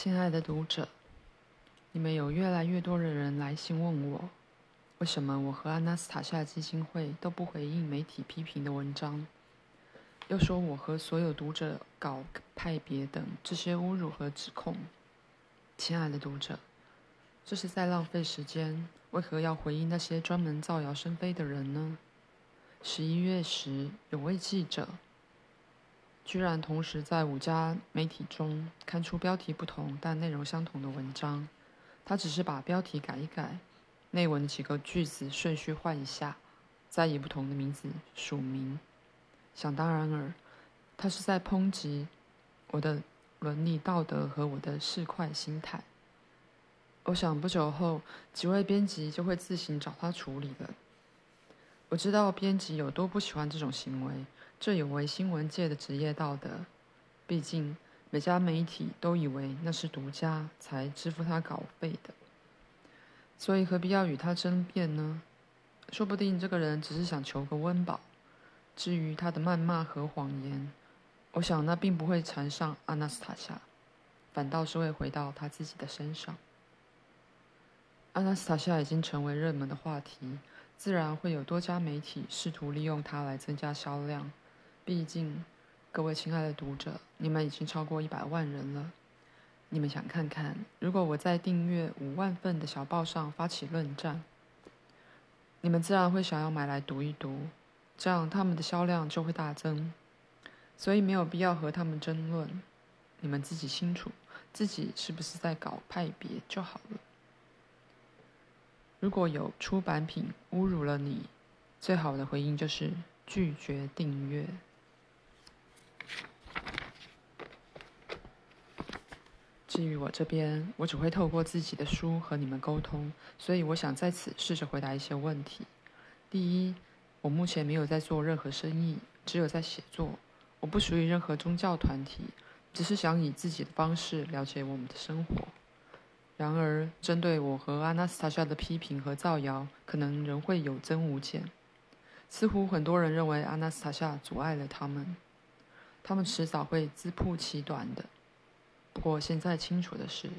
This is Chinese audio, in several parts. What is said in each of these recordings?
亲爱的读者，你们有越来越多的人来信问我，为什么我和阿纳斯塔夏基金会都不回应媒体批评的文章，又说我和所有读者搞派别等这些侮辱和指控。亲爱的读者，这是在浪费时间。为何要回应那些专门造谣生非的人呢？十一月时，有位记者居然同时在五家媒体中刊出标题不同但内容相同的文章。他只是把标题改一改，内文几个句子顺序换一下，再以不同的名字署名。想当然尔，他是在抨击我的伦理道德和我的市侩心态。我想不久后，几位编辑就会自行找他处理了。我知道编辑有多不喜欢这种行为，这有违新闻界的职业道德。毕竟每家媒体都以为那是独家才支付他稿费的，所以何必要与他争辩呢？说不定这个人只是想求个温饱。至于他的谩骂和谎言，我想那并不会缠上阿纳斯塔夏，反倒是会回到他自己的身上。阿纳斯塔夏已经成为热门的话题，自然会有多家媒体试图利用它来增加销量。毕竟，各位亲爱的读者，你们已经超过一百万人了。你们想看看，如果我在订阅五万份的小报上发起论战，你们自然会想要买来读一读，这样他们的销量就会大增。所以没有必要和他们争论，你们自己清楚自己是不是在搞派别就好了。如果有出版品侮辱了你，最好的回应就是拒绝订阅。至于我这边，我只会透过自己的书和你们沟通，所以我想在此试着回答一些问题。第一，我目前没有在做任何生意，只有在写作。我不属于任何宗教团体，只是想以自己的方式了解我们的生活。然而，针对我和阿纳斯塔夏的批评和造谣，可能仍会有增无减。似乎很多人认为阿纳斯塔夏阻碍了他们，他们迟早会自曝其短的。不过，现在清楚的是，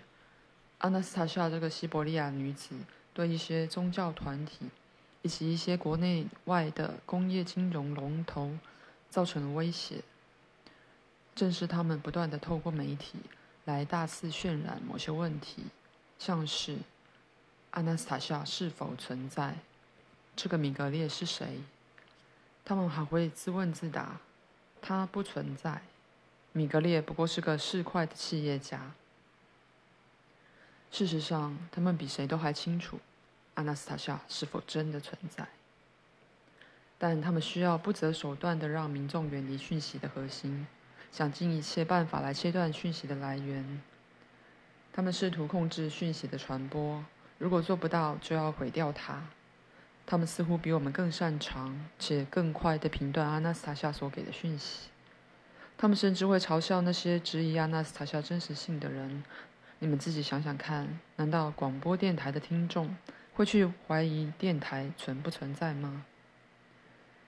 阿纳斯塔夏这个西伯利亚女子对一些宗教团体以及一些国内外的工业金融龙头造成了威胁。正是他们不断地透过媒体来大肆渲染某些问题。像是阿纳斯塔夏是否存在？这个米格列是谁？他们还会自问自答：他不存在。米格列不过是个市侩的企业家。事实上，他们比谁都还清楚阿纳斯塔夏是否真的存在。但他们需要不择手段地让民众远离讯息的核心，想尽一切办法来切断讯息的来源。他们试图控制讯息的传播，如果做不到，就要毁掉它。他们似乎比我们更擅长且更快地评断阿纳斯塔夏所给的讯息。他们甚至会嘲笑那些质疑阿纳斯塔夏真实性的人。你们自己想想看，难道广播电台的听众会去怀疑电台存不存在吗？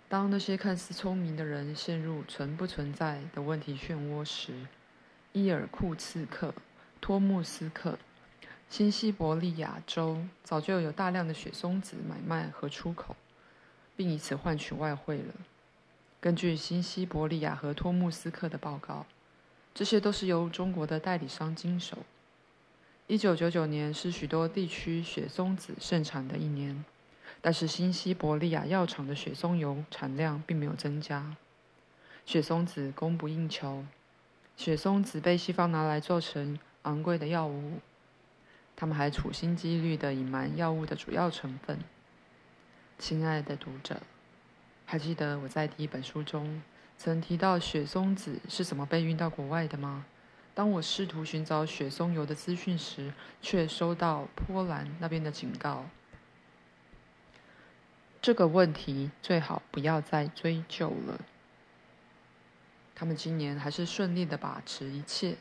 当那些看似聪明的人陷入存不存在的问题漩涡时，伊尔库茨克。托木斯克，新西伯利亚州早就有大量的雪松子买卖和出口，并以此换取外汇了。根据新西伯利亚和托木斯克的报告，这些都是由中国的代理商经手。一九九九年是许多地区雪松子盛产的一年，但是新西伯利亚药厂的雪松油产量并没有增加，雪松子供不应求，雪松子被西方拿来做成。昂贵的药物，他们还处心积虑地隐瞒药物的主要成分。亲爱的读者，还记得我在第一本书中曾提到雪松子是怎么被运到国外的吗？当我试图寻找雪松油的资讯时，却收到波兰那边的警告：这个问题最好不要再追究了。他们今年还是顺利的把持一切。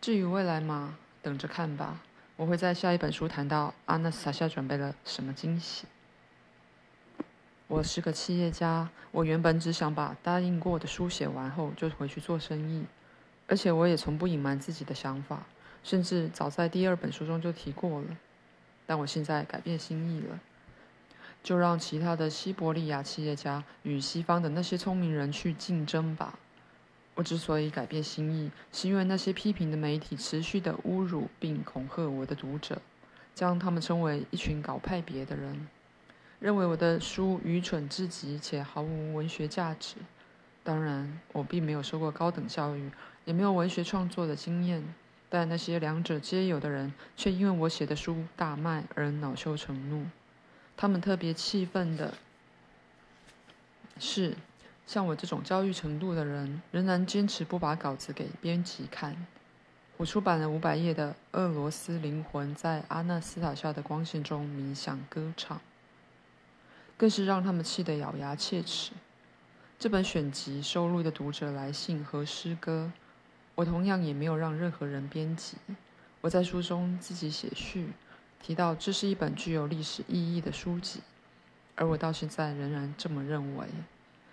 至于未来嘛，等着看吧。我会在下一本书谈到阿纳斯塔夏准备了什么惊喜。我是个企业家，我原本只想把答应过的书写完后就回去做生意，而且我也从不隐瞒自己的想法。甚至早在第二本书中就提过了。但我现在改变心意了，就让其他的西伯利亚企业家与西方的那些聪明人去竞争吧。我之所以改变心意，是因为那些批评的媒体持续地侮辱并恐吓我的读者，将他们称为一群搞派别的人，认为我的书愚蠢至极且毫无文学价值。当然，我并没有受过高等教育，也没有文学创作的经验，但那些两者皆有的人却因为我写的书大卖而恼羞成怒。他们特别气愤的是，像我这种教育程度的人，仍然坚持不把稿子给编辑看。我出版了五百页的《俄罗斯灵魂在阿纳斯塔夏的光线中冥想歌唱》，更是让他们气得咬牙切齿。这本选集收录的读者来信和诗歌，我同样也没有让任何人编辑。我在书中自己写序，提到这是一本具有历史意义的书籍，而我到现在仍然这么认为。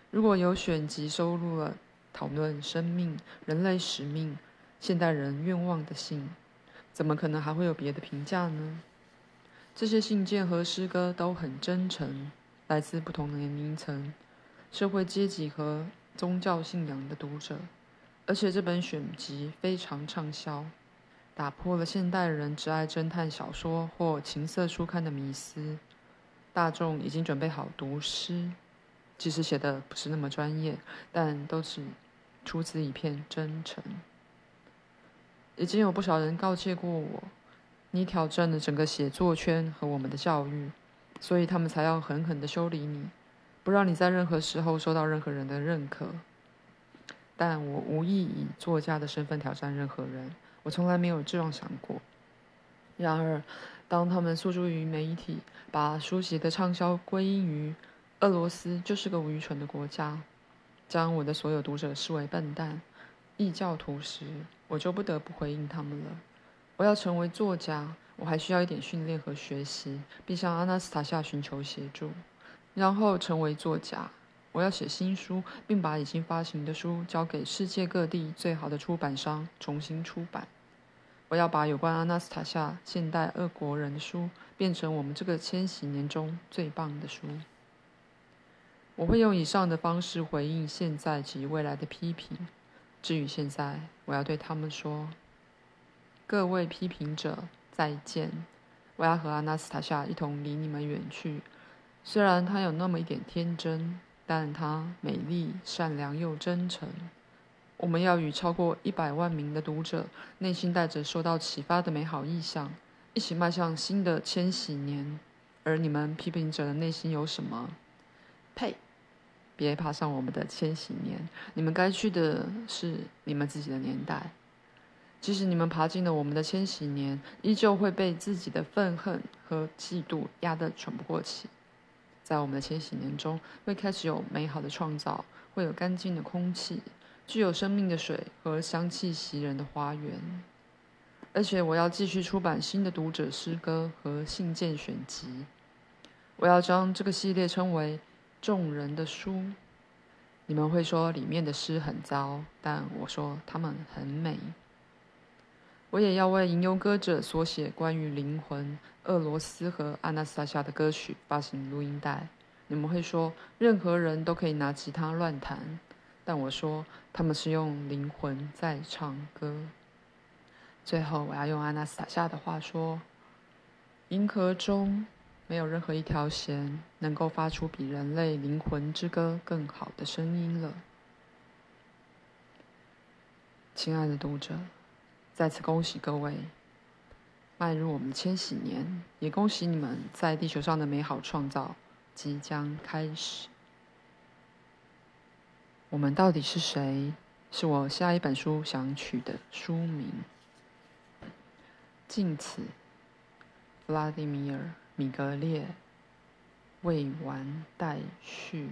如果有选集收录了讨论生命、人类使命、现代人愿望的信，怎么可能还会有别的评价呢？这些信件和诗歌都很真诚，来自不同年龄层。社会阶级和宗教信仰的读者，而且这本选集非常畅销，打破了现代人只爱侦探小说或情色书刊的迷思。大众已经准备好读诗，即使写的不是那么专业，但都是出自一片真诚。已经有不少人告诫过我，你挑战了整个写作圈和我们的教育，所以他们才要狠狠的修理你。不让你在任何时候受到任何人的认可，但我无意以作家的身份挑战任何人，我从来没有这样想过。然而，当他们诉诸于媒体，把书籍的畅销归因于俄罗斯就是个愚蠢的国家，将我的所有读者视为笨蛋、异教徒时，我就不得不回应他们了。我要成为作家，我还需要一点训练和学习，并向阿纳斯塔夏寻求协助。然后成为作家，我要写新书，并把已经发行的书交给世界各地最好的出版商重新出版。我要把有关阿纳斯塔夏现代俄国人的书变成我们这个千禧年中最棒的书。我会用以上的方式回应现在及未来的批评。至于现在，我要对他们说：各位批评者，再见！我要和阿纳斯塔夏一同离你们远去。虽然她有那么一点天真，但她美丽、善良又真诚。我们要与超过一百万名的读者，内心带着受到启发的美好意象，一起迈向新的千禧年。而你们批评者的内心有什么？呸！别爬上我们的千禧年，你们该去的是你们自己的年代。即使你们爬进了我们的千禧年，依旧会被自己的愤恨和嫉妒压得喘不过气。在我们的千禧年中，会开始有美好的创造，会有干净的空气，具有生命的水和香气袭人的花园。而且，我要继续出版新的读者诗歌和信件选集。我要将这个系列称为“众人的书”。你们会说里面的诗很糟，但我说它们很美。我也要为吟游歌者所写关于灵魂、俄罗斯和阿纳斯塔夏的歌曲发行录音带。你们会说，任何人都可以拿吉他乱弹，但我说他们是用灵魂在唱歌。最后，我要用阿纳斯塔夏的话说：银河中没有任何一条弦能够发出比人类灵魂之歌更好的声音了。亲爱的读者。再次恭喜各位迈入我们的千禧年，也恭喜你们在地球上的美好创造即将开始。我们到底是谁？是我下一本书想取的书名。敬此，弗拉迪米尔·米格列，未完待续。